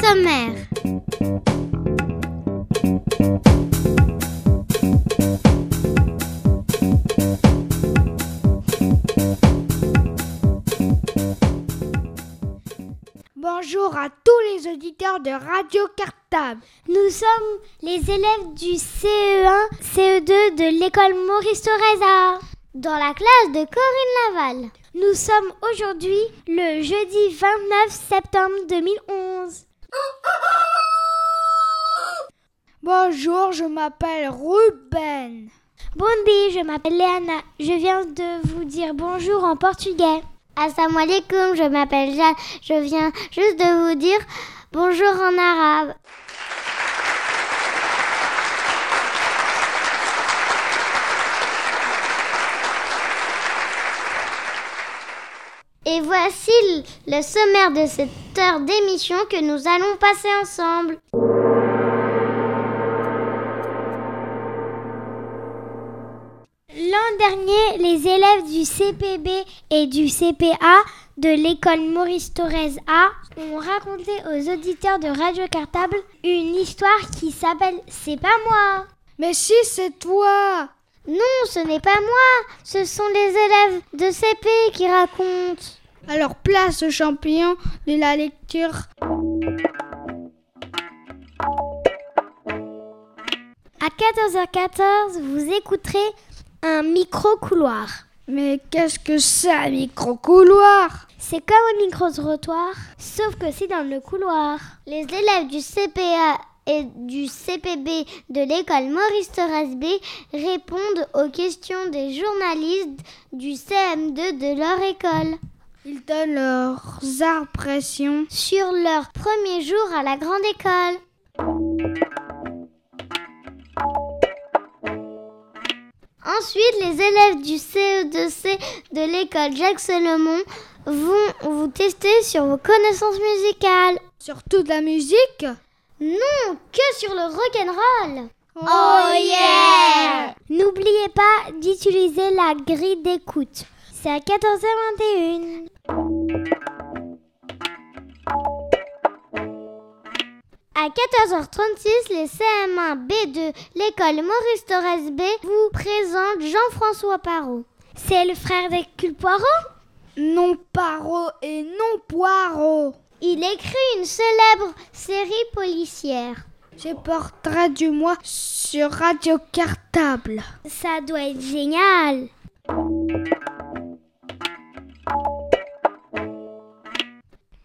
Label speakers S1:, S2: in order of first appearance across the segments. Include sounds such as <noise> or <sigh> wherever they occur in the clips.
S1: sommaire.
S2: Bonjour à tous les auditeurs de Radio Cartable.
S3: Nous sommes les élèves du CE1, CE2 de l'école Maurice Thoreza, dans la classe de Corinne Laval. Nous sommes aujourd'hui le jeudi 29 septembre 2011.
S2: Bonjour, je m'appelle Ruben.
S3: Bondi, je m'appelle Léana. Je viens de vous dire bonjour en portugais.
S4: Assalamu alaikum, je m'appelle Jeanne. Je viens juste de vous dire bonjour en arabe. Et voici le sommaire de cette heure d'émission que nous allons passer ensemble.
S3: L'an dernier, les élèves du CPB et du CPA de l'école Maurice Thorez A ont raconté aux auditeurs de Radio Cartable une histoire qui s'appelle C'est pas moi.
S2: Mais si, c'est toi.
S4: Non, ce n'est pas moi. Ce sont les élèves de CP qui racontent.
S2: Alors place au champion de la lecture.
S3: À 14h14, vous écouterez un micro-couloir.
S2: Mais qu'est-ce que c'est un micro-couloir?
S3: C'est comme un micro-trottoir, sauf que c'est dans le couloir.
S4: Les élèves du CPA et du CPB de l'école Maurice B répondent aux questions des journalistes du CM2 de leur école.
S2: Ils donnent leurs impressions
S4: sur leur premier jour à la grande école. Ensuite, les élèves du CE2C de l'école Jacques Solomon vont vous tester sur vos connaissances musicales.
S2: Sur toute la musique?
S4: Non, que sur le rock'n'roll.
S2: Oh yeah
S3: N'oubliez pas d'utiliser la grille d'écoute. C'est à 14h21.
S4: À 14h36, les CM1B de l'école Maurice Thorez B vous présentent Jean-François Parot.
S3: C'est le frère d'Hercule Poirot
S2: Non Parot et non Poirot.
S4: Il écrit une célèbre série policière.
S2: C'est portrait du mois sur Radio Cartable.
S3: Ça doit être génial.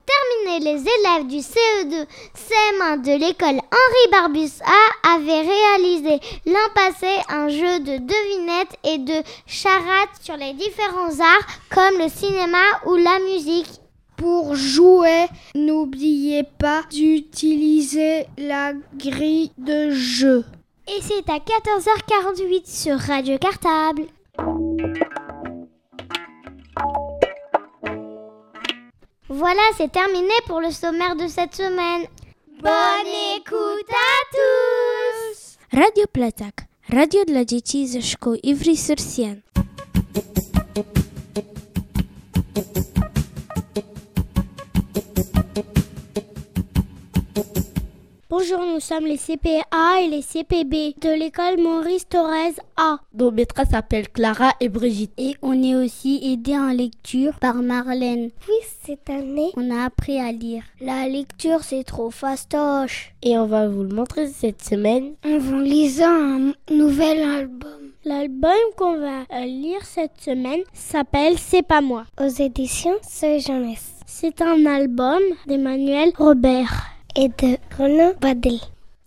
S4: Terminé, les élèves du CE2 CM1 de l'école Henri Barbus A avaient réalisé l'an passé un jeu de devinettes et de charades sur les différents arts comme le cinéma ou la musique.
S2: Pour jouer, n'oubliez pas d'utiliser la grille de jeu.
S3: Et c'est à 14h48 sur Radio Cartable.
S4: Voilà, c'est terminé pour le sommaire de cette semaine.
S1: Bonne écoute à tous
S5: Radio Platak, radio dla dzieci ze szkół Ivry-sur-Sienne.
S3: Bonjour, nous sommes les CPA et les CPB de l'école Maurice Thorez A.
S6: Nos maîtresses s'appellent Clara et Brigitte.
S3: Et on est aussi aidé en lecture par Marlène.
S4: Oui, cette année,
S3: On a appris à lire. La lecture, c'est trop fastoche.
S6: Et on va vous le montrer cette semaine.
S2: En vous lisant un nouvel album.
S3: L'album qu'on va euh, lire cette semaine s'appelle C'est pas moi.
S4: aux éditions Sœur Jeunesse
S3: C'est un album d'Emmanuel Robert.
S4: Et de Renaud Badel.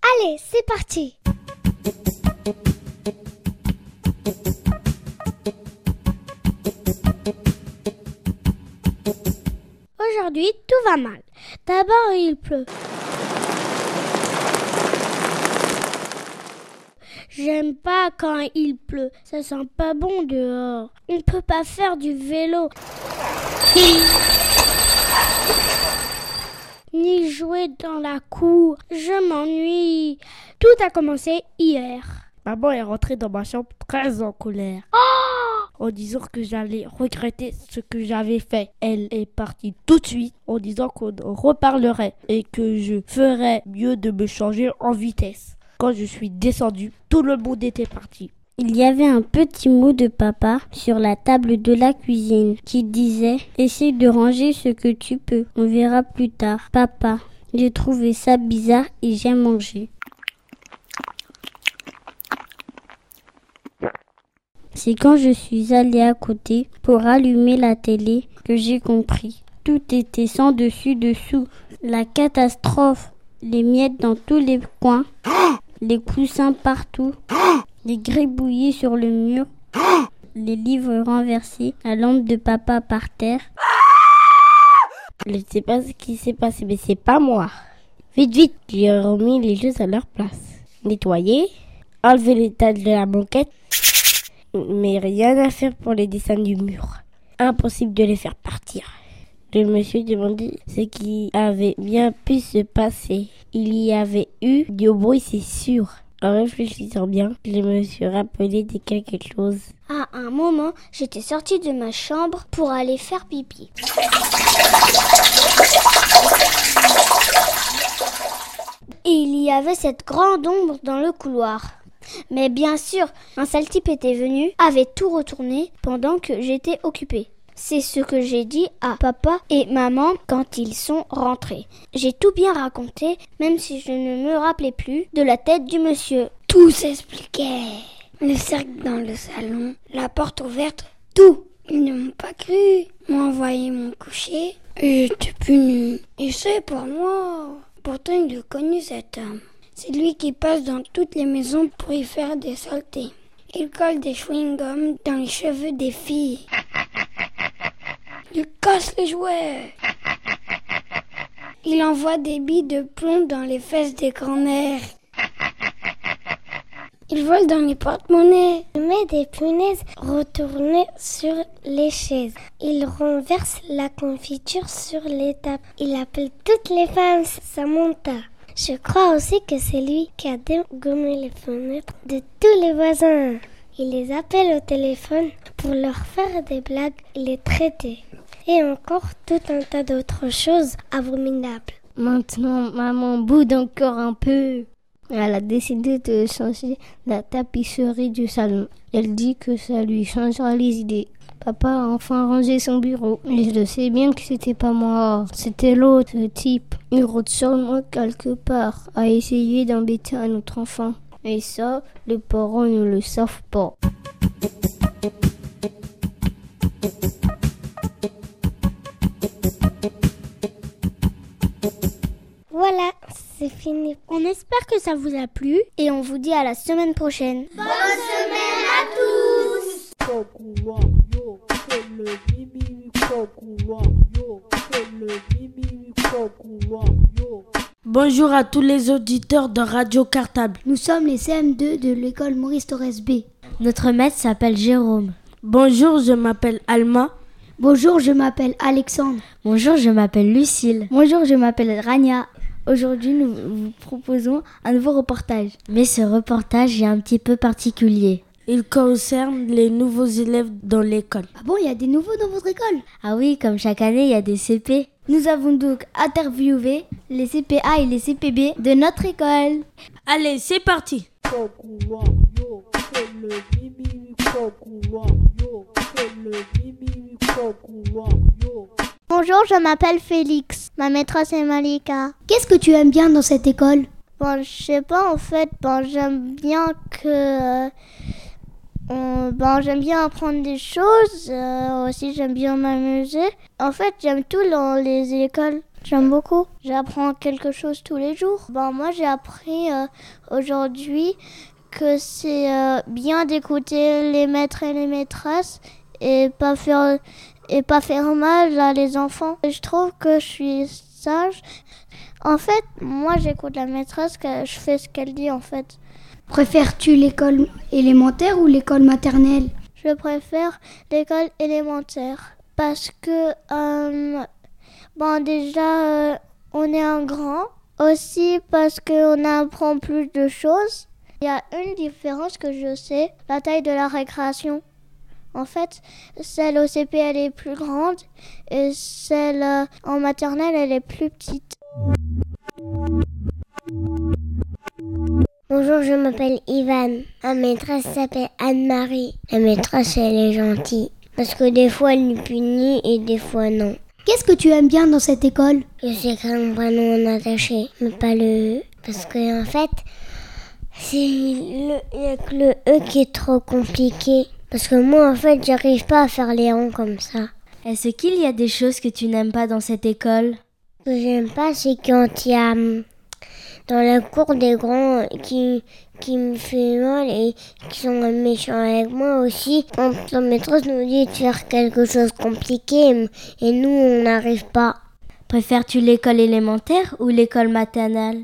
S4: Allez, c'est parti
S3: Aujourd'hui, tout va mal. D'abord, il pleut. J'aime pas quand il pleut. Ça sent pas bon dehors. On peut pas faire du vélo.
S7: Jouer dans la cour. Je m'ennuie. Tout a commencé hier.
S6: Maman est rentrée dans ma chambre très en colère. en disant que j'allais regretter ce que j'avais fait. Elle est partie tout de suite en disant qu'on reparlerait et que je ferais mieux de me changer en vitesse. Quand je suis descendue, tout le monde était parti.
S8: Il y avait un petit mot de papa sur la table de la cuisine qui disait Essaye de ranger ce que tu peux, on verra plus tard. Papa, j'ai trouvé ça bizarre et j'ai mangé. C'est quand je suis allée à côté pour allumer la télé que j'ai compris. Tout était sans dessus dessous. La catastrophe. Les miettes dans tous les coins. Les coussins partout. Les gribouillis sur le mur. Les livres renversés. La lampe de papa par terre.
S6: Je ne sais pas ce qui s'est passé, mais c'est pas moi. Vite, vite, j'ai remis les choses à leur place. Nettoyer, enlever les taches de la banquette, mais rien à faire pour les dessins du mur. Impossible de les faire partir. Je me suis demandé ce qui avait bien pu se passer. Il y avait eu du bruit, c'est sûr. En réfléchissant bien, je me suis rappelé de quelque chose.
S7: À un moment, j'étais sortie de ma chambre pour aller faire pipi. Et il y avait cette grande ombre dans le couloir. Mais bien sûr, un sale type était venu, avait tout retourné pendant que j'étais occupée. C'est ce que j'ai dit à papa et maman quand ils sont rentrés. J'ai tout bien raconté, même si je ne me rappelais plus de la tête du monsieur. Tout s'expliquait. Le cercle dans le salon, la porte ouverte, tout. Ils ne m'ont pas cru, m'ont envoyé mon coucher et j'étais puni. Et c'est pour moi. Pourtant, il a connu cet homme. C'est lui qui passe dans toutes les maisons pour y faire des saletés. Il colle des chewing-gums dans les cheveux des filles. <laughs> Il casse les jouets. <laughs> Il envoie des billes de plomb dans les fesses des grands-mères. <laughs> Il vole dans les porte-monnaies.
S9: Il met des punaises retournées sur les chaises. Il renverse la confiture sur les tables. Il appelle toutes les femmes Samantha. Je crois aussi que c'est lui qui a dégommé les fenêtres de tous les voisins. Il les appelle au téléphone pour leur faire des blagues et les traiter. Et encore tout un tas d'autres choses abominables.
S8: Maintenant, maman boude encore un peu. Elle a décidé de changer la tapisserie du salon. Elle dit que ça lui changera les idées. Papa a enfin rangé son bureau. Et je sais bien que c'était pas moi. C'était l'autre type. Il rôde sûrement quelque part à essayer d'embêter un autre enfant. Et ça, les parents ne le savent pas.
S9: Voilà, c'est fini.
S7: On espère que ça vous a plu et on vous dit à la semaine prochaine.
S10: Bonne semaine à tous
S11: Bonjour à tous les auditeurs de Radio Cartable.
S7: Nous sommes les CM2 de l'école Maurice Torres B.
S12: Notre maître s'appelle Jérôme.
S11: Bonjour, je m'appelle Alma.
S7: Bonjour, je m'appelle Alexandre.
S12: Bonjour, je m'appelle Lucille.
S7: Bonjour, je m'appelle Rania. Aujourd'hui, nous vous proposons un nouveau reportage.
S12: Mais ce reportage est un petit peu particulier.
S11: Il concerne les nouveaux élèves dans l'école.
S7: Ah bon, il y a des nouveaux dans votre école?
S12: Ah oui, comme chaque année, il y a des CP.
S7: Nous avons donc interviewé les CPA et les CPB de notre école.
S11: Allez, c'est parti.
S9: Bonjour, je m'appelle Félix. Ma maîtresse est Malika.
S7: Qu'est-ce que tu aimes bien dans cette école?
S9: Bon, je sais pas en fait. Bon, j'aime bien que. euh, bon, j'aime bien apprendre des choses. euh, aussi, j'aime bien m'amuser. En fait, j'aime tout dans les écoles. J'aime beaucoup. J'apprends quelque chose tous les jours. Bon, moi, j'ai appris euh, aujourd'hui que c'est euh, bien d'écouter les maîtres et les maîtresses et pas faire et pas faire mal à les enfants. Je trouve que je suis sage. En fait, moi j'écoute la maîtresse, que je fais ce qu'elle dit en fait.
S7: Préfères-tu l'école élémentaire ou l'école maternelle?
S9: Je préfère l'école élémentaire parce que euh,
S4: Bon, déjà, euh, on est un grand. Aussi parce qu'on apprend plus de choses. Il y a une différence que je sais, la taille de la récréation. En fait, celle au CP, elle est plus grande et celle euh, en maternelle, elle est plus petite.
S9: Bonjour, je m'appelle Ivan. Ma maîtresse s'appelle Anne-Marie. La maîtresse, elle est gentille. Parce que des fois, elle nous punit et des fois, non.
S5: Qu'est-ce que tu aimes bien dans cette école?
S9: Je sais écrire mon prénom en attaché, mais pas le E. Parce que, en fait, c'est le, il y a que le E qui est trop compliqué. Parce que moi, en fait, j'arrive pas à faire les ronds comme ça.
S12: Est-ce qu'il y a des choses que tu n'aimes pas dans cette école?
S9: Ce que j'aime pas, c'est quand il y a hum, dans la cour des grands qui, qui me fait mal et qui sont méchants avec moi aussi. Quand la maîtresse nous dit de faire quelque chose de compliqué et nous, on n'arrive pas.
S12: Préfères-tu l'école élémentaire ou l'école maternelle?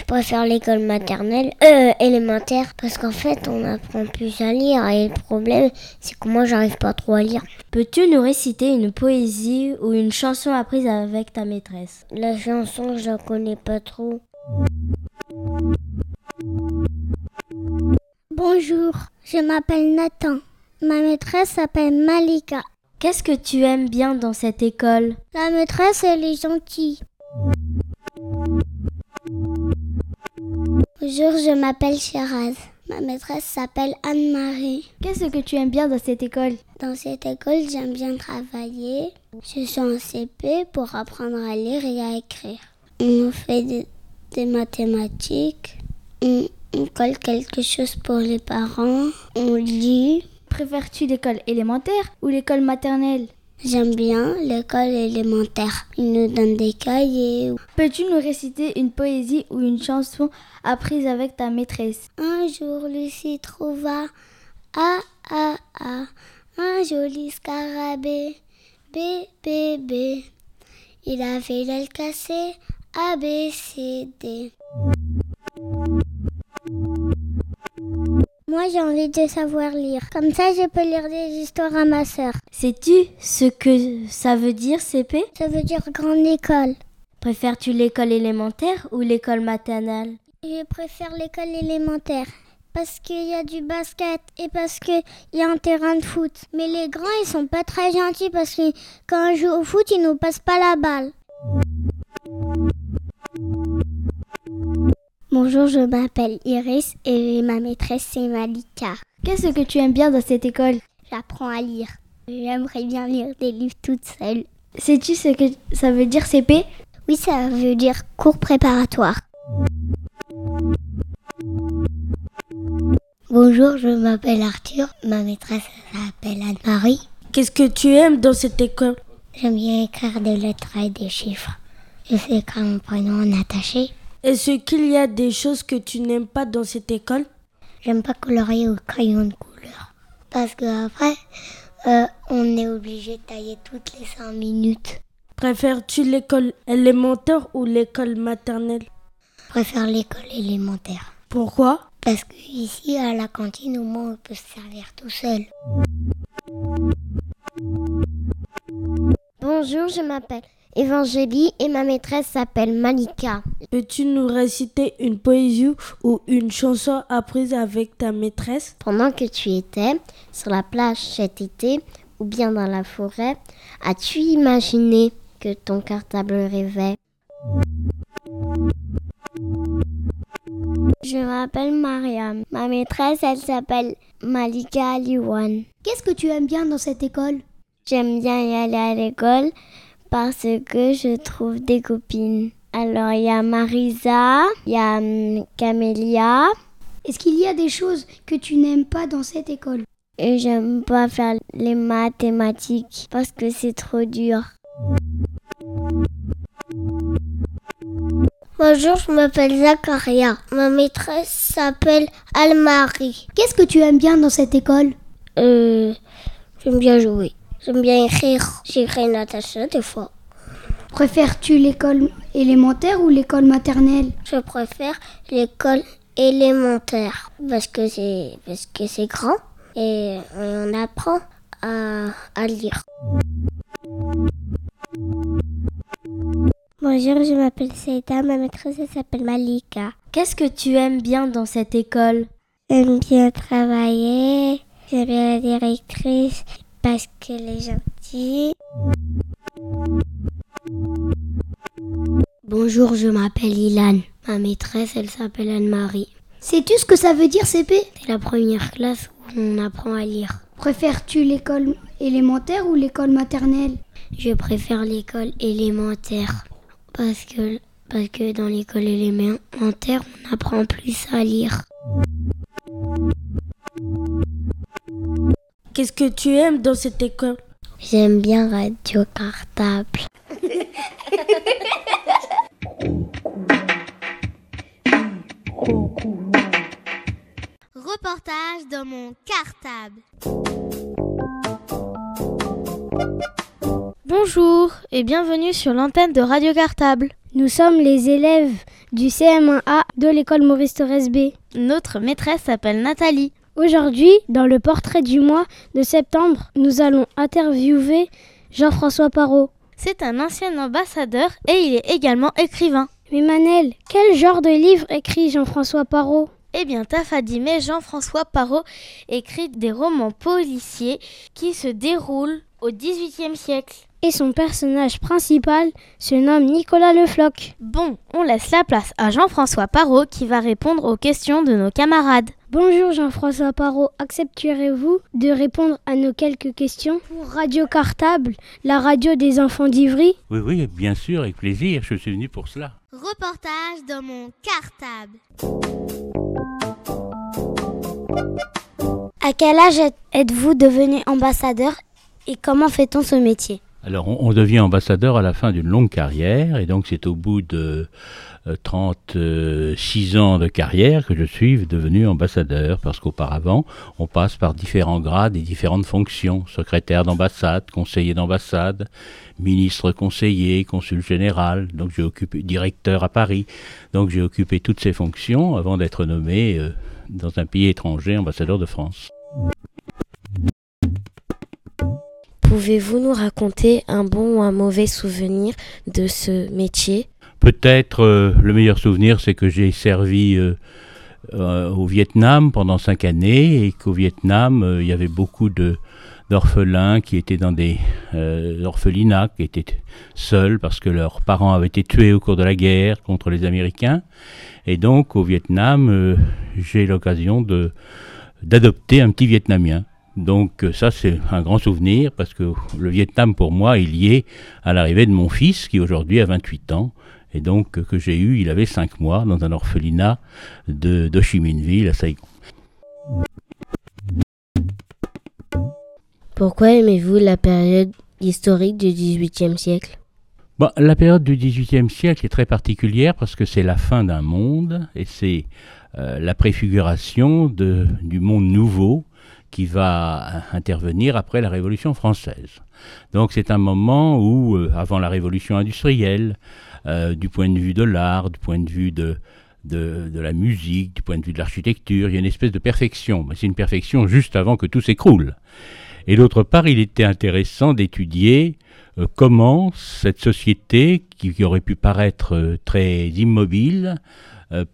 S9: Je préfère l'école maternelle, euh, élémentaire, parce qu'en fait, on apprend plus à lire et le problème, c'est que moi, j'arrive pas trop à lire.
S12: Peux-tu nous réciter une poésie ou une chanson apprise avec ta maîtresse?
S9: La chanson, je la connais pas trop.
S4: Bonjour, je m'appelle Nathan. Ma maîtresse s'appelle Malika.
S12: Qu'est-ce que tu aimes bien dans cette école?
S4: La maîtresse, elle est gentille. Bonjour, je m'appelle Shiraz. Ma maîtresse s'appelle Anne-Marie.
S5: Qu'est-ce que tu aimes bien dans cette école?
S4: Dans cette école, j'aime bien travailler. Je suis en CP pour apprendre à lire et à écrire. On fait des, des mathématiques. On, on colle quelque chose pour les parents. On lit.
S5: Préfères-tu l'école élémentaire ou l'école maternelle?
S4: J'aime bien l'école élémentaire. Ils nous donnent des cahiers.
S5: Peux-tu nous réciter une poésie ou une chanson apprise avec ta maîtresse?
S4: Un jour, Lucie trouva A, A, A, un joli scarabée. B, B, B. Il avait l'aile cassée. A, B, C, D. Moi, j'ai envie de savoir lire. Comme ça, je peux lire des histoires à ma sœur.
S12: Sais-tu ce que ça veut dire CP
S4: Ça veut dire grande école.
S12: Préfères-tu l'école élémentaire ou l'école maternelle?
S4: Je préfère l'école élémentaire. Parce qu'il y a du basket et parce qu'il y a un terrain de foot. Mais les grands, ils sont pas très gentils parce que quand on joue au foot, ils nous passent pas la balle. Bonjour, je m'appelle Iris et ma maîtresse c'est Malika.
S5: Qu'est-ce que tu aimes bien dans cette école?
S4: J'apprends à lire. J'aimerais bien lire des livres toute seule.
S5: Sais-tu ce que ça veut dire CP
S4: Oui, ça veut dire cours préparatoire.
S9: Bonjour, je m'appelle Arthur. Ma maîtresse s'appelle Anne-Marie.
S11: Qu'est-ce que tu aimes dans cette école?
S9: J'aime bien écrire des lettres et des chiffres. Je sais écrire mon prénom en attaché.
S11: Est-ce qu'il y a des choses que tu n'aimes pas dans cette école?
S9: J'aime pas colorier au crayon de couleur. Parce que après, euh, on est obligé de tailler toutes les 5 minutes.
S11: Préfères-tu l'école élémentaire ou l'école maternelle?
S9: Je préfère l'école élémentaire.
S11: Pourquoi?
S9: Parce que ici, à la cantine, au moins, on peut se servir tout seul.
S4: Bonjour, je m'appelle Évangélie et ma maîtresse s'appelle Malika.
S11: Peux-tu nous réciter une poésie ou une chanson apprise avec ta maîtresse?
S4: Pendant que tu étais sur la plage cet été ou bien dans la forêt, as-tu imaginé que ton cartable rêvait? Je m'appelle Mariam. Ma maîtresse, elle s'appelle Malika Aliwan.
S5: Qu'est-ce que tu aimes bien dans cette école?
S4: J'aime bien y aller à l'école parce que je trouve des copines. Alors, il y a Marisa, il y a hum, Camélia.
S5: Est-ce qu'il y a des choses que tu n'aimes pas dans cette école?
S4: Et j'aime pas faire les mathématiques parce que c'est trop dur. Bonjour, je m'appelle Zacharia. Ma maîtresse s'appelle Almarie.
S5: Qu'est-ce que tu aimes bien dans cette école?
S4: Euh, j'aime bien jouer. J'aime bien écrire. J'écris Natacha des fois.
S5: Préfères-tu l'école élémentaire ou l'école maternelle?
S4: Je préfère l'école élémentaire parce que c'est parce que c'est grand et on apprend à, à lire.
S9: Bonjour, je m'appelle Seita, ma maîtresse s'appelle Malika.
S2: Qu'est-ce que tu aimes bien dans cette école?
S9: J'aime bien travailler, j'aime bien la directrice parce qu'elle est gentille. Bonjour, je m'appelle Ilan. Ma maîtresse, elle s'appelle Anne-Marie.
S2: Sais-tu ce que ça veut dire CP
S9: C'est la première classe où on apprend à lire.
S2: Préfères-tu l'école élémentaire ou l'école maternelle?
S9: Je préfère l'école élémentaire parce que, parce que dans l'école élémentaire, on apprend plus à lire.
S11: Qu'est-ce que tu aimes dans cette école?
S9: J'aime bien Radio Cartable.
S1: Reportage dans mon cartable.
S13: Bonjour et bienvenue sur l'antenne de Radio Cartable.
S14: Nous sommes les élèves du CM1A de l'école Maurice Thorez B.
S13: Notre maîtresse s'appelle Nathalie.
S14: Aujourd'hui, dans le portrait du mois de septembre, nous allons interviewer Jean-François Parot.
S13: C'est un ancien ambassadeur et il est également écrivain.
S14: Mais Manel, quel genre de livre écrit Jean-François Parot?
S13: Eh bien, Tafadimé Jean-François Parot écrit des romans policiers qui se déroulent au XVIIIe siècle.
S14: Et son personnage principal se nomme Nicolas Le Floch.
S13: Bon, on laisse la place à Jean-François Parot qui va répondre aux questions de nos camarades.
S14: Bonjour Jean-François Parot, accepterez-vous de répondre à nos quelques questions pour Radio Cartable, la radio des enfants d'Ivry?
S15: Oui, oui, bien sûr, avec plaisir, je suis venu pour cela.
S1: Reportage dans mon cartable.
S9: À quel âge êtes-vous devenu ambassadeur et comment fait-on ce métier?
S15: Alors, on, devient ambassadeur à la fin d'une longue carrière, et donc c'est au bout de euh, 36 ans de carrière que je suis devenu ambassadeur, parce qu'auparavant, on passe par différents grades et différentes fonctions, secrétaire d'ambassade, conseiller d'ambassade, ministre conseiller, consul général, donc j'ai occupé directeur à Paris, donc j'ai occupé toutes ces fonctions avant d'être nommé euh, dans un pays étranger ambassadeur de France.
S16: Pouvez-vous nous raconter un bon ou un mauvais souvenir de ce métier?
S15: Peut-être euh, le meilleur souvenir, c'est que j'ai servi euh, euh, au Vietnam pendant cinq années et qu'au Vietnam, il y avait beaucoup d'orphelins qui étaient dans des orphelinats, qui étaient seuls parce que leurs parents avaient été tués au cours de la guerre contre les Américains. Et donc au Vietnam, j'ai l'occasion d'adopter un petit Vietnamien. Donc euh, ça c'est un grand souvenir parce que le Vietnam pour moi est lié à l'arrivée de mon fils qui aujourd'hui a 28 ans et donc euh, que j'ai eu, il avait 5 mois dans un orphelinat de d'Ho Chi Minh Ville à Saigon.
S16: Pourquoi aimez-vous la période historique du XVIIIe siècle?
S15: Bon, la période du XVIIIe siècle est très particulière parce que c'est la fin d'un monde et c'est euh, la préfiguration de, du monde nouveau qui va intervenir après la Révolution française. Donc c'est un moment où, euh, avant la Révolution industrielle, euh, du point de vue de l'art, du point de vue de, de, la musique, du point de vue de l'architecture, il y a une espèce de perfection. Mais c'est une perfection juste avant que tout s'écroule. Et d'autre part, il était intéressant d'étudier euh, comment cette société, qui, qui aurait pu paraître très immobile,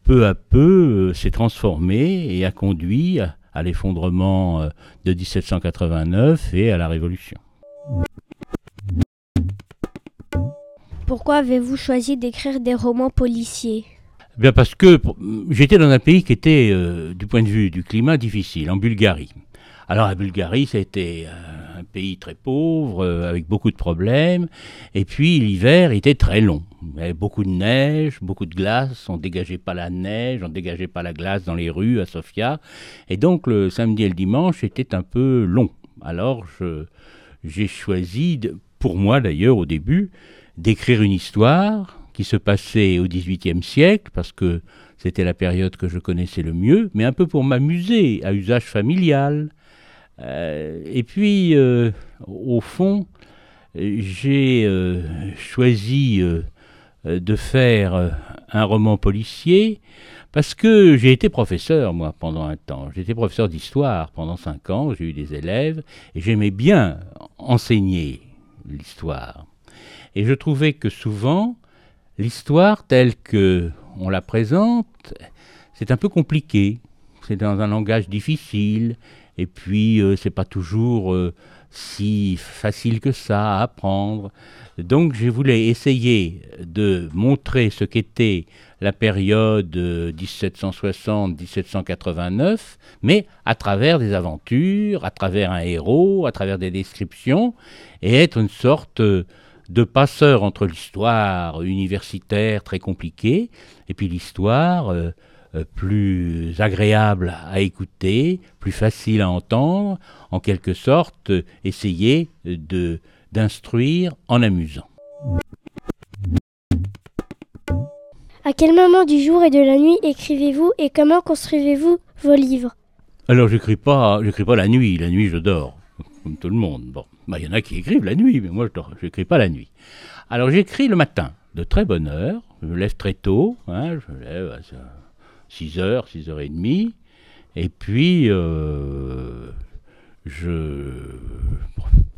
S15: peu à peu s'est transformée et a conduit à l'effondrement euh, de 1789 et à la Révolution.
S14: Pourquoi avez-vous choisi d'écrire des romans policiers?
S15: Eh Bien parce que j'étais dans un pays qui était, euh, du point de vue du climat, difficile, en Bulgarie. Alors la Bulgarie, c'était euh, un pays très pauvre, euh, avec beaucoup de problèmes, et puis l'hiver était très long. Il y avait beaucoup de neige, beaucoup de glace, on dégageait pas la neige, on dégageait pas la glace dans les rues à Sofia, et donc le samedi et le dimanche était un peu long. Alors j'ai choisi, pour moi d'ailleurs au début, d'écrire une histoire qui se passait au XVIIIe siècle, parce que c'était la période que je connaissais le mieux, mais un peu pour m'amuser, à usage familial. Euh, et puis, euh, au fond, j'ai euh, choisi de faire euh, un roman policier parce que j'ai été professeur, moi, pendant un temps. J'étais professeur d'histoire pendant cinq ans, j'ai eu des élèves, et j'aimais bien enseigner l'histoire. Et je trouvais que souvent, l'histoire telle que on la présente, c'est un peu compliqué. C'est dans un langage difficile, et puis euh, c'est pas toujours euh, si facile que ça à apprendre. Donc je voulais essayer de montrer ce qu'était la période 1760-1789, euh, mais à travers des aventures, à travers un héros, à travers des descriptions, et être une sorte de passeur entre l'histoire universitaire très compliquée et puis l'histoire euh, euh, plus agréable à écouter, plus facile à entendre, en quelque sorte essayer de d'instruire en amusant.
S17: À quel moment du jour et de la nuit écrivez-vous et comment construisez-vous vos livres?
S15: Alors j'écris pas, j'écris pas la nuit. La nuit je dors, comme tout le monde. Bon, bah, il y en a qui écrivent la nuit, mais moi je n'écris pas la nuit. Alors j'écris le matin, de très bonne heure. Je me lève très tôt, hein, je me lève à 6h, 6h30. Et puis euh, je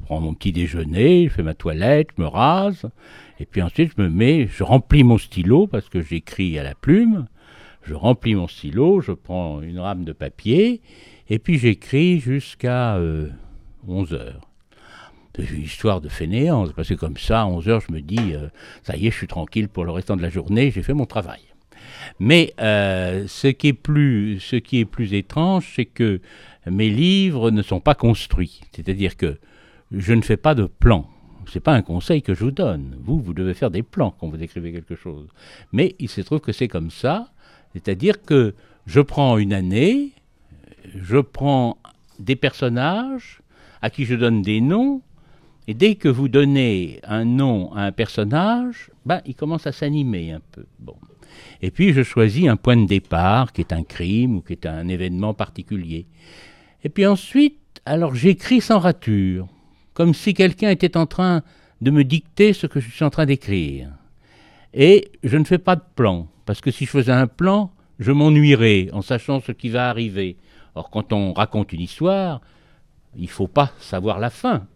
S15: prends mon petit déjeuner, je fais ma toilette, je me rase. Et puis ensuite, je me mets, je remplis mon stylo parce que j'écris à la plume. Je remplis mon stylo, je prends une rame de papier et puis j'écris jusqu'à 11 euh, heures. C'est une histoire de fainéance, parce que comme ça, à 11 heures, je me dis, euh, ça y est, je suis tranquille pour le restant de la journée, j'ai fait mon travail. Mais euh, ce, qui est plus, ce étrange, c'est que mes livres ne sont pas construits. C'est-à-dire que je ne fais pas de plan c'est pas un conseil que je vous donne. Vous, vous devez faire des plans quand vous écrivez quelque chose. Mais il se trouve que c'est comme ça, c'est-à-dire que je prends une année, je prends des personnages à qui je donne des noms, et dès que vous donnez un nom à un personnage, ben, il commence à s'animer un peu. Bon. Et puis je choisis un point de départ qui est un crime ou qui est un événement particulier. Et puis ensuite, alors j'écris sans rature comme si quelqu'un était en train de me dicter ce que je suis en train d'écrire. Et je ne fais pas de plan, parce que si je faisais un plan, je m'ennuierais en sachant ce qui va arriver. Or, quand on raconte une histoire, il ne faut pas savoir la fin.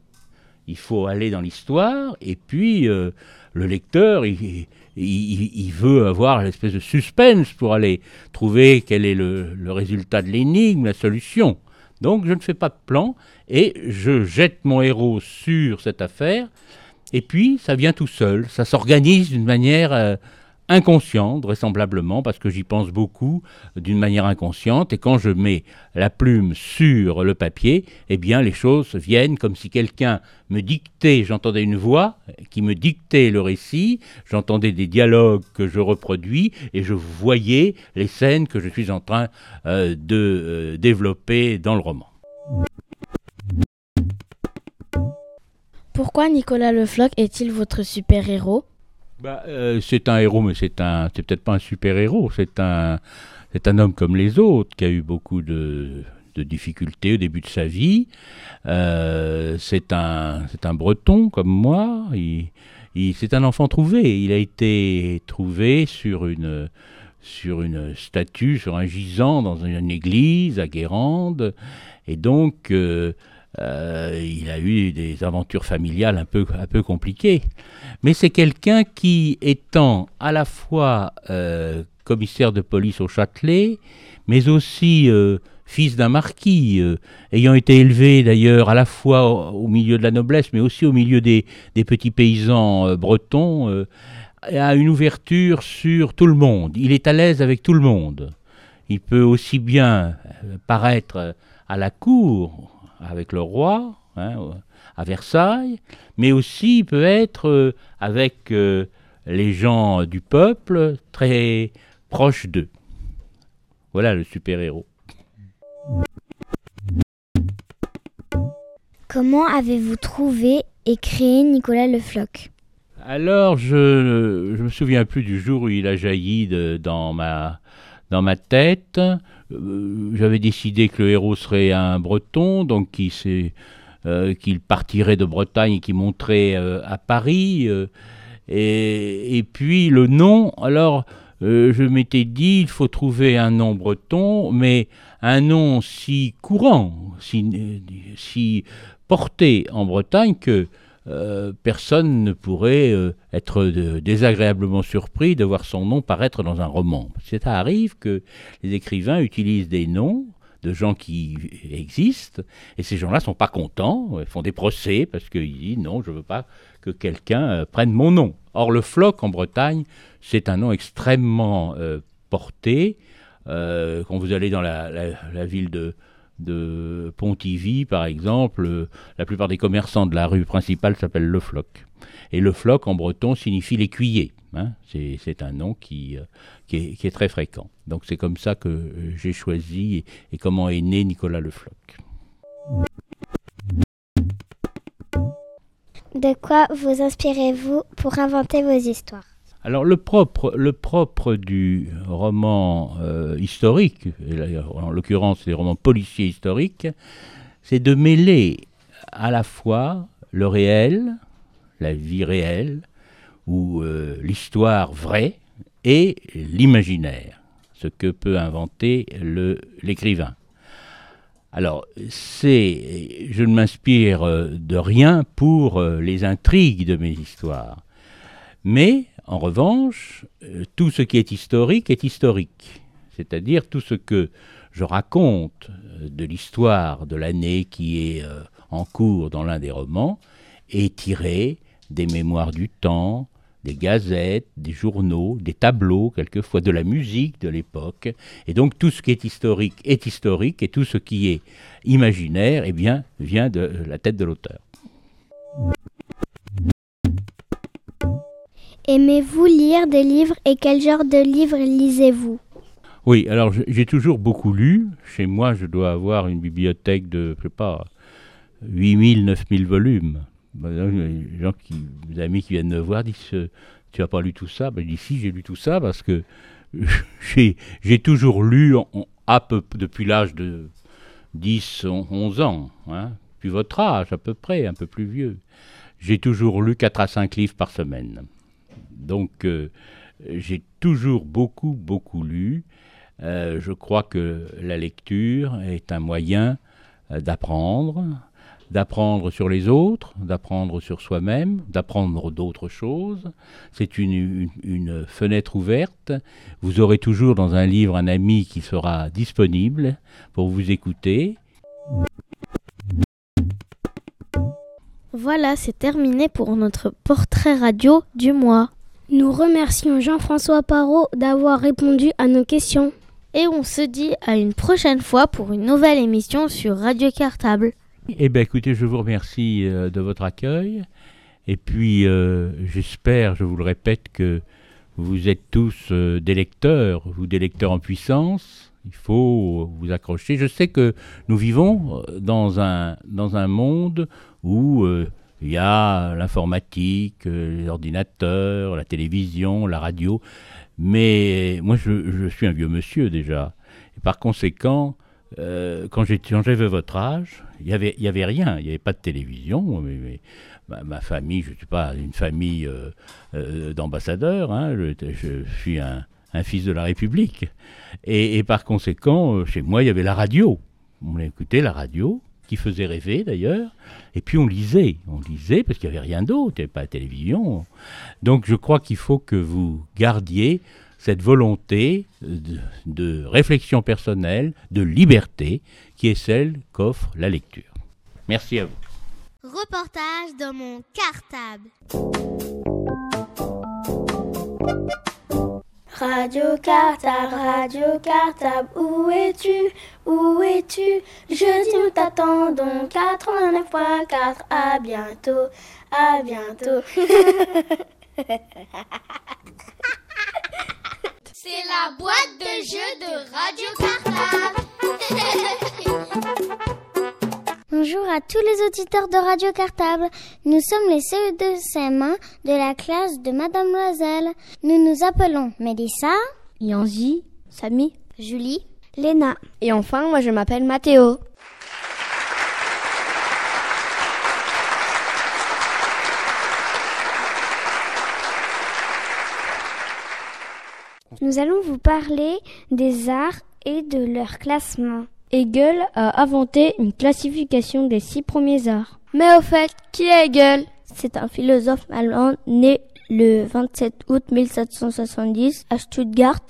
S15: Il faut aller dans l'histoire, et puis euh, le lecteur, il, veut avoir l'espèce de suspense pour aller trouver quel est le, le résultat de l'énigme, la solution. Donc je ne fais pas de plan et je jette mon héros sur cette affaire et puis ça vient tout seul, ça s'organise d'une manière euh, inconsciente, vraisemblablement, parce que j'y pense beaucoup d'une manière inconsciente, et quand je mets la plume sur le papier, eh bien les choses viennent comme si quelqu'un me dictait, j'entendais une voix qui me dictait le récit, j'entendais des dialogues que je reproduis, et je voyais les scènes que je suis en train euh, de euh, développer dans le roman.
S18: Pourquoi Nicolas Le Floch est-il votre super-héros?
S15: Bah, euh, c'est un héros, mais c'est un, c'est peut-être pas un super héros. C'est un, c'est un homme comme les autres qui a eu beaucoup de, de difficultés au début de sa vie. Euh, c'est un, c'est un Breton comme moi. Il, il, c'est un enfant trouvé. Il a été trouvé sur une, sur une statue, sur un gisant dans une église à Guérande, et donc. Euh, euh, il a eu des aventures familiales un peu, un peu compliquées. Mais c'est quelqu'un qui, étant à la fois euh, commissaire de police au Châtelet, mais aussi euh, fils d'un marquis, ayant été élevé d'ailleurs à la fois au, milieu de la noblesse, mais aussi au milieu des, des petits paysans bretons, a une ouverture sur tout le monde. Il est à l'aise avec tout le monde. Il peut aussi bien paraître à la cour, avec le roi, hein, à Versailles, mais aussi il peut être euh, avec euh, les gens du peuple très proches d'eux. Voilà le super-héros.
S4: Comment avez-vous trouvé et créé Nicolas Le Floch?
S15: Alors, je ne me souviens plus du jour où il a jailli dans, ma, dans ma tête. Euh, j'avais décidé que le héros serait un breton, donc euh, qu'il partirait de Bretagne et qui monterait euh, à Paris. Et, puis le nom, alors je m'étais dit, il faut trouver un nom breton, mais un nom si courant, si porté en Bretagne que euh, personne ne pourrait euh, être désagréablement surpris de voir son nom paraître dans un roman. Ça arrive que les écrivains utilisent des noms de gens qui existent, et ces gens-là sont pas contents, font des procès parce qu'ils disent non, je ne veux pas que quelqu'un euh, prenne mon nom. Or, le floc en Bretagne, c'est un nom extrêmement porté. quand vous allez dans la ville de, de Pontivy, par exemple, euh, la plupart des commerçants de la rue principale s'appellent Le Floc. Et Le Floc, en breton, signifie l'écuyer. Hein. c'est un nom euh, qui, est, très fréquent. Donc c'est comme ça que euh, j'ai choisi et, comment est né Nicolas Le Floc.
S4: De quoi vous inspirez-vous pour inventer vos histoires?
S15: Alors le propre, du roman euh, historique, en l'occurrence les romans policiers historiques, c'est de mêler à la fois le réel, la vie réelle, ou euh, l'histoire vraie, et l'imaginaire, ce que peut inventer l'écrivain. Alors, c'est, je ne m'inspire euh, de rien pour les intrigues de mes histoires, mais en revanche, euh, tout ce qui est historique est historique. C'est-à-dire tout ce que je raconte euh, de l'histoire de l'année qui est euh, en cours dans l'un des romans est tiré des mémoires du temps, des gazettes, des journaux, des tableaux, quelquefois de la musique de l'époque. Et donc tout ce qui est historique est historique et tout ce qui est imaginaire eh bien, vient de la tête de l'auteur.
S4: Aimez-vous lire des livres et quel genre de livres lisez-vous?
S15: Oui, alors j'ai toujours beaucoup lu. Chez moi, je dois avoir une bibliothèque de, je sais pas, 8000, 9000 volumes. Bah, les gens qui, mes amis qui viennent me voir disent Tu n'as pas lu tout ça? Ben, Je dis Si, j'ai lu tout ça parce que <laughs> j'ai toujours lu peu, depuis l'âge de 10, 11 ans, hein, puis votre âge à peu près, un peu plus vieux. J'ai toujours lu 4 à 5 livres par semaine. Donc euh, j'ai toujours beaucoup, beaucoup lu. Euh, je crois que la lecture est un moyen euh, d'apprendre, d'apprendre sur les autres, d'apprendre sur soi-même, d'apprendre d'autres choses. C'est une, une, fenêtre ouverte. Vous aurez toujours dans un livre un ami qui sera disponible pour vous écouter.
S18: Voilà, c'est terminé pour notre portrait radio du mois.
S17: Nous remercions Jean-François Parot d'avoir répondu à nos questions.
S18: Et on se dit à une prochaine fois pour une nouvelle émission sur Radio Cartable.
S15: Eh bien écoutez, je vous remercie euh, de votre accueil. Et puis euh, j'espère, je vous le répète, que vous êtes tous euh, des lecteurs, vous des lecteurs en puissance. Il faut vous accrocher. Je sais que nous vivons dans un, dans un monde où il y a l'informatique, euh, les ordinateurs, la télévision, la radio. Mais moi, je, suis un vieux monsieur déjà. Et par conséquent, euh, quand j'avais votre âge, il n'y avait, y avait rien. Il n'y avait pas de télévision. Mais, ma, famille, je ne suis pas une famille euh, d'ambassadeurs. Hein. je, suis un, fils de la République. Et, et, par conséquent, chez moi, il y avait la radio. On écoutait la radio qui faisait rêver d'ailleurs. Et puis on lisait, on lisait parce qu'il n'y avait rien d'autre, il n'y avait pas de télévision. Donc je crois qu'il faut que vous gardiez cette volonté de, réflexion personnelle, de liberté, qui est celle qu'offre la lecture. Merci à vous.
S19: Reportage dans mon cartable. Radio Cartable, Radio Cartable, où es-tu? Où es-tu? Jeudi nous t'attendons, 89.4, à bientôt, à bientôt. <laughs> C'est la boîte de jeu de Radio Cartable. <laughs>
S4: Bonjour à tous les auditeurs de Radio Cartable. Nous sommes les CE2 CM1 de la classe de Madame Loisel. Nous nous appelons Mélissa,
S20: Yanzi, Samy,
S4: Julie,
S17: Léna.
S20: Et enfin, moi je m'appelle Mathéo.
S17: Nous allons vous parler des arts et de leur classement.
S20: Hegel a inventé une classification des six premiers arts.
S18: Mais au fait, qui est Hegel?
S20: C'est un philosophe allemand né le 27 août 1770 à Stuttgart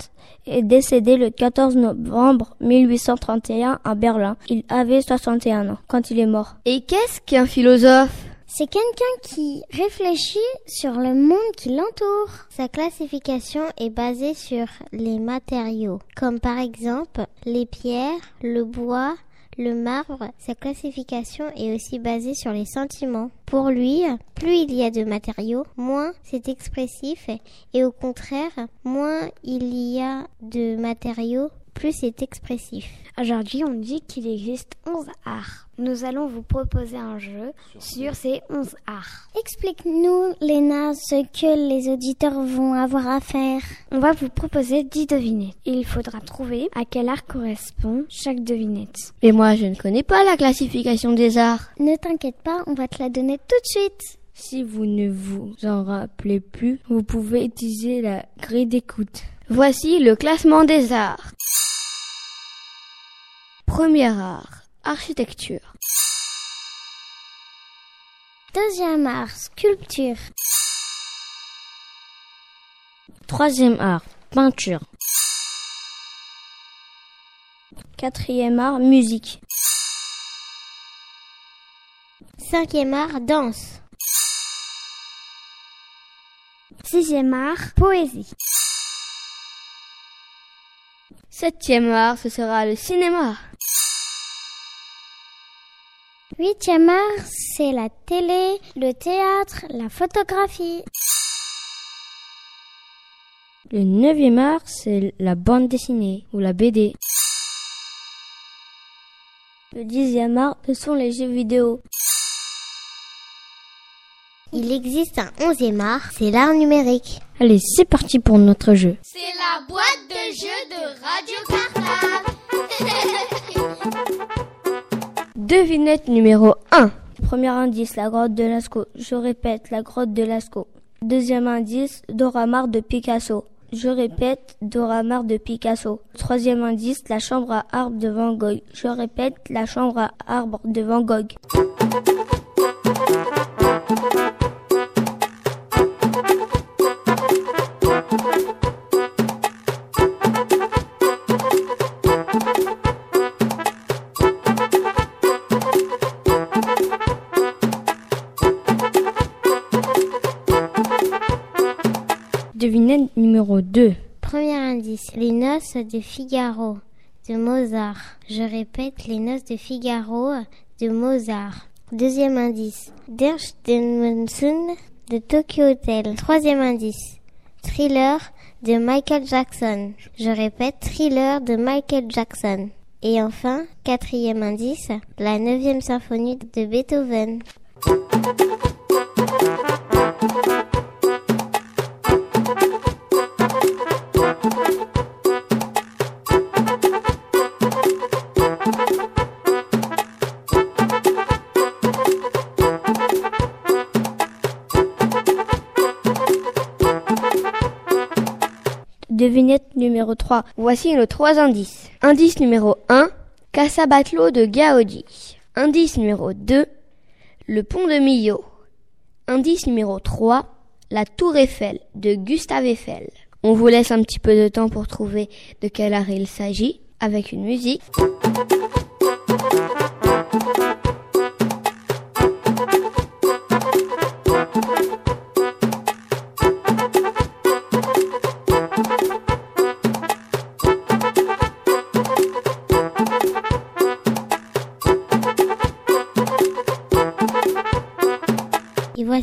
S20: et décédé le 14 novembre 1831 à Berlin. Il avait 61 ans quand il est mort.
S18: Et qu'est-ce qu'un philosophe?
S21: C'est quelqu'un qui réfléchit sur le monde qui l'entoure. Sa classification est basée sur les matériaux, comme par exemple les pierres, le bois, le marbre, sa classification est aussi basée sur les sentiments. Pour lui, plus il y a de matériaux, moins c'est expressif et au contraire, moins il y a de matériaux, plus c'est expressif.
S17: Aujourd'hui, on dit qu'il existe 11 arts. Nous allons vous proposer un jeu sur ces 11 arts.
S21: Explique-nous, Léna, ce que les auditeurs vont avoir à faire.
S17: On va vous proposer 10 devinettes. Il faudra trouver à quel art correspond chaque devinette.
S18: Et moi, je ne connais pas la classification des arts.
S21: Ne t'inquiète pas, on va te la donner tout de suite.
S20: Si vous ne vous en rappelez plus, vous pouvez utiliser la grille d'écoute.
S18: Voici le classement des arts. Premier art, architecture.
S21: Deuxième art, sculpture.
S20: Troisième art, peinture. Quatrième art, musique.
S21: Cinquième art, danse.
S17: Sixième art, poésie.
S18: Septième art, ce sera le cinéma.
S21: Huitième art, c'est la télé, le théâtre, la photographie.
S20: Le neuvième art, c'est la bande dessinée ou la BD. Le dixième art, ce sont les jeux vidéo.
S21: Il existe un onzième art, c'est l'art numérique.
S20: Allez, c'est parti pour notre jeu.
S19: C'est la boîte de jeux de Radio Cartable. <laughs>
S18: Devinette numéro 1.
S20: Premier indice, la grotte de Lascaux. Je répète, la grotte de Lascaux. Deuxième indice, Doramar de Picasso. Je répète, Doramar de Picasso. Troisième indice, la chambre à arbre de Van Gogh. Je répète, la chambre à arbre de Van Gogh. Devinette numéro 2.
S21: Premier indice, les noces de Figaro de Mozart. Je répète, les noces de Figaro de Mozart. Deuxième indice, Der Monsoon de Tokyo Hotel. Troisième indice, Thriller de Michael Jackson. Je répète, Thriller de Michael Jackson. Et enfin, quatrième indice, la neuvième symphonie de Beethoven.
S20: Devinette numéro 3.
S18: Voici nos trois indices. Indice numéro 1, Casabatlo de Gaudi. Indice numéro 2, le pont de Millau. Indice numéro 3, la tour Eiffel de Gustave Eiffel. On vous laisse un petit peu de temps pour trouver de quel art il s'agit avec une musique.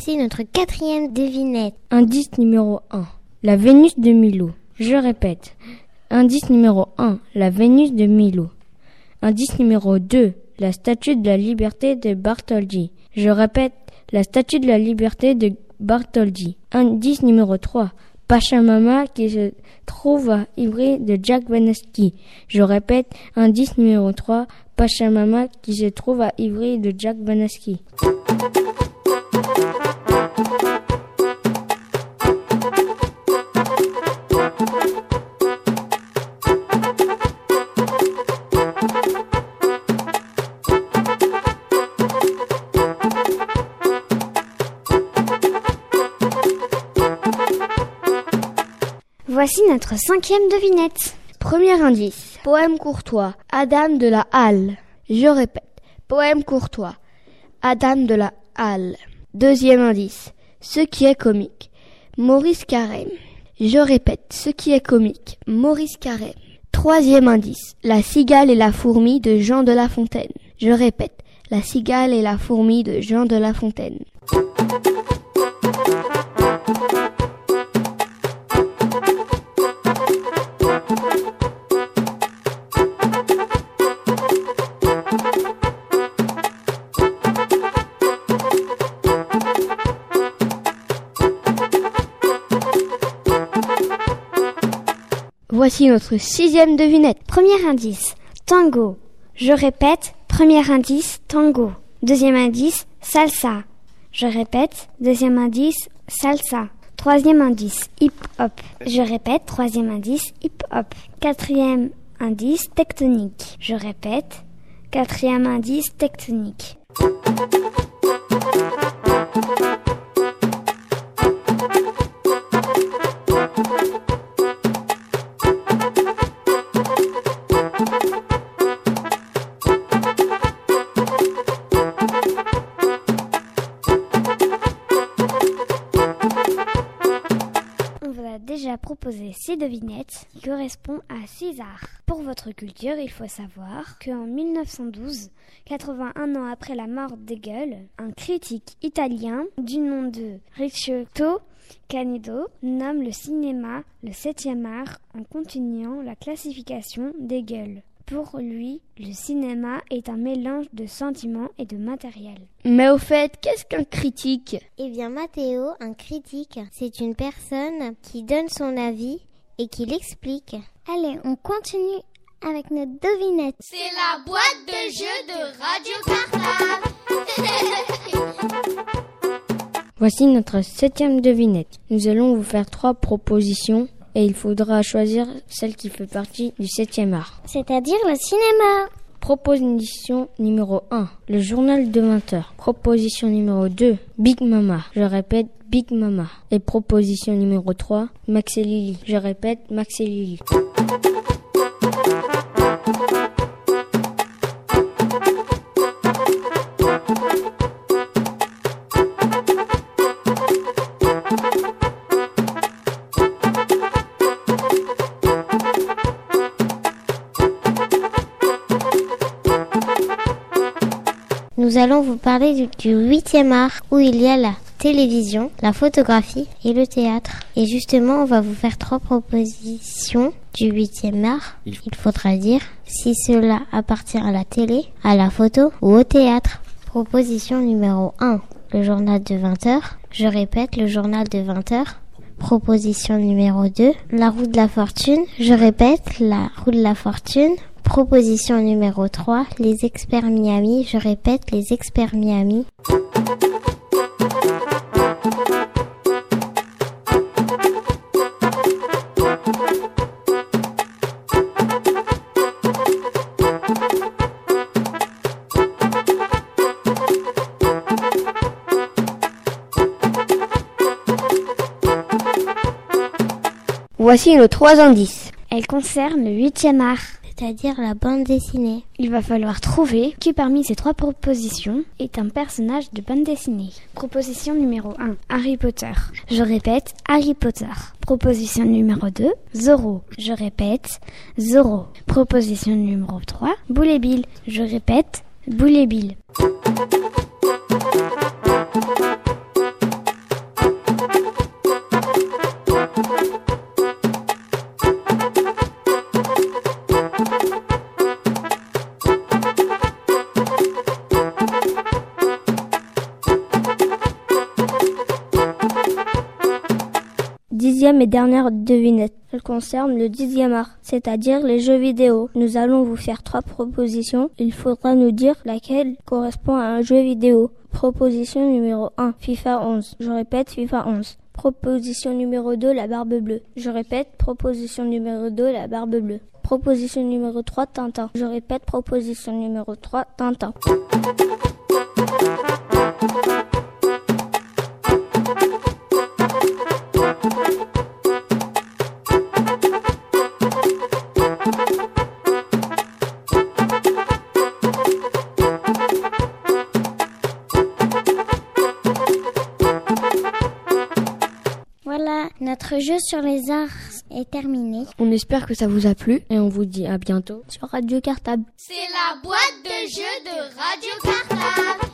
S21: Notre quatrième devinette.
S20: Indice numéro 1. La Vénus de Milo. Je répète. Indice numéro 1. La Vénus de Milo. Indice numéro 2. La statue de la liberté de Bartholdi. Je répète. La statue de la liberté de Bartholdi. Indice numéro 3. Pachamama qui se trouve à Ivry de Jack Vaneski. Je répète. Indice numéro 3. Pachamama qui se trouve à Ivry de Jack Vaneski.
S17: Voici notre cinquième devinette.
S18: Premier indice. Poème courtois. Adam de la Halle. Je répète. Poème courtois. Adam de la Halle. Deuxième indice. Ce qui est comique. Maurice Carême. Je répète. Ce qui est comique. Maurice Carême. Troisième indice. La cigale et la fourmi de Jean de La Fontaine. Je répète. La cigale et la fourmi de Jean de La Fontaine. Voici notre sixième devinette.
S17: Premier indice, tango. Je répète, premier indice, tango. Deuxième indice, salsa. Je répète, deuxième indice, salsa. Troisième indice, hip-hop. Je répète, troisième indice, hip-hop. Quatrième indice, tectonique. Je répète, quatrième indice, tectonique. Devinettes qui correspondent à César. Pour votre culture, il faut savoir qu'en 1912, 81 ans après la mort d'Hegel, un critique italien du nom de Ricciotto Canedo nomme le cinéma le septième art en continuant la classification d'Hegel. Pour lui, le cinéma est un mélange de sentiments et de matériel.
S18: Mais au fait, qu'est-ce qu'un critique?
S21: Eh bien, Mathéo, un critique, c'est une personne qui donne son avis et qui l'explique.
S4: Allez, on continue avec notre devinette.
S19: C'est la boîte de jeux de Radio Cartable. <laughs>
S8: Voici notre septième devinette. Nous allons vous faire trois propositions et il faudra choisir celle qui fait partie du septième art.
S4: C'est-à-dire le cinéma.
S8: Proposition numéro 1, le journal de 20 heures. Proposition numéro 2, Big Mama. Je répète, Big Mama. Et proposition numéro 3, Max et Lily. Je répète, Max et Lily.
S21: Nous allons vous parler du- huitième art où il y a la télévision, la photographie et le théâtre. Et justement, on va vous faire trois propositions du huitième art. Il faudra dire si cela appartient à la télé, à la photo ou au théâtre. Proposition numéro 1, le journal de 20 heures. Je répète, le journal de 20 heures. Proposition numéro 2, la roue de la fortune. Je répète, la roue de la fortune. Proposition numéro 3, les experts Miami. Je répète, les experts Miami.
S18: Voici nos trois indices.
S17: Elle concerne le huitième art.
S21: C'est-à-dire la bande dessinée.
S17: Il va falloir trouver qui parmi ces trois propositions est un personnage de bande dessinée. Proposition numéro 1, Harry Potter. Je répète, Harry Potter. Proposition numéro 2, Zorro. Je répète, Zorro. Proposition numéro 3, Boule Bill. Je répète, Boule Bill.
S20: Dixième et dernière devinette. Elle concerne le dixième art, c'est-à-dire les jeux vidéo. Nous allons vous faire trois propositions. Il faudra nous dire laquelle correspond à un jeu vidéo. Proposition numéro 1, FIFA 11. Je répète, FIFA 11. Proposition numéro 2, la barbe bleue. Je répète, proposition numéro 2, la barbe bleue. Proposition numéro 3, Tintin. Je répète, proposition numéro 3, Tintin.
S18: Notre jeu sur les arts est terminé.
S1: On espère que ça vous a plu et on vous dit à bientôt
S2: sur Radio Cartable.
S19: C'est la boîte de jeu de Radio Cartable.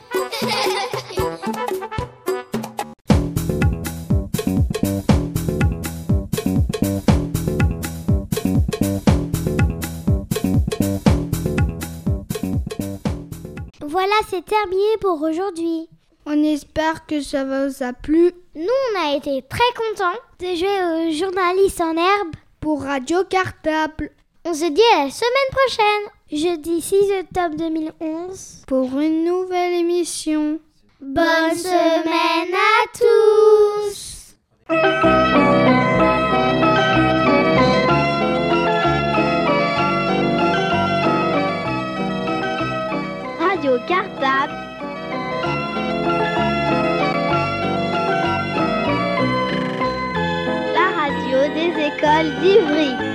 S4: Voilà, c'est terminé pour aujourd'hui.
S2: On espère que ça vous a plu.
S4: Nous, on a été très contents de jouer aux journalistes en herbe
S2: pour Radio Cartable.
S4: On se dit à la semaine prochaine, jeudi 6 octobre 2011,
S2: pour une nouvelle émission.
S4: Bonne semaine à tous
S1: des écoles d'Ivry.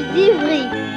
S1: Des écoles d'Ivry.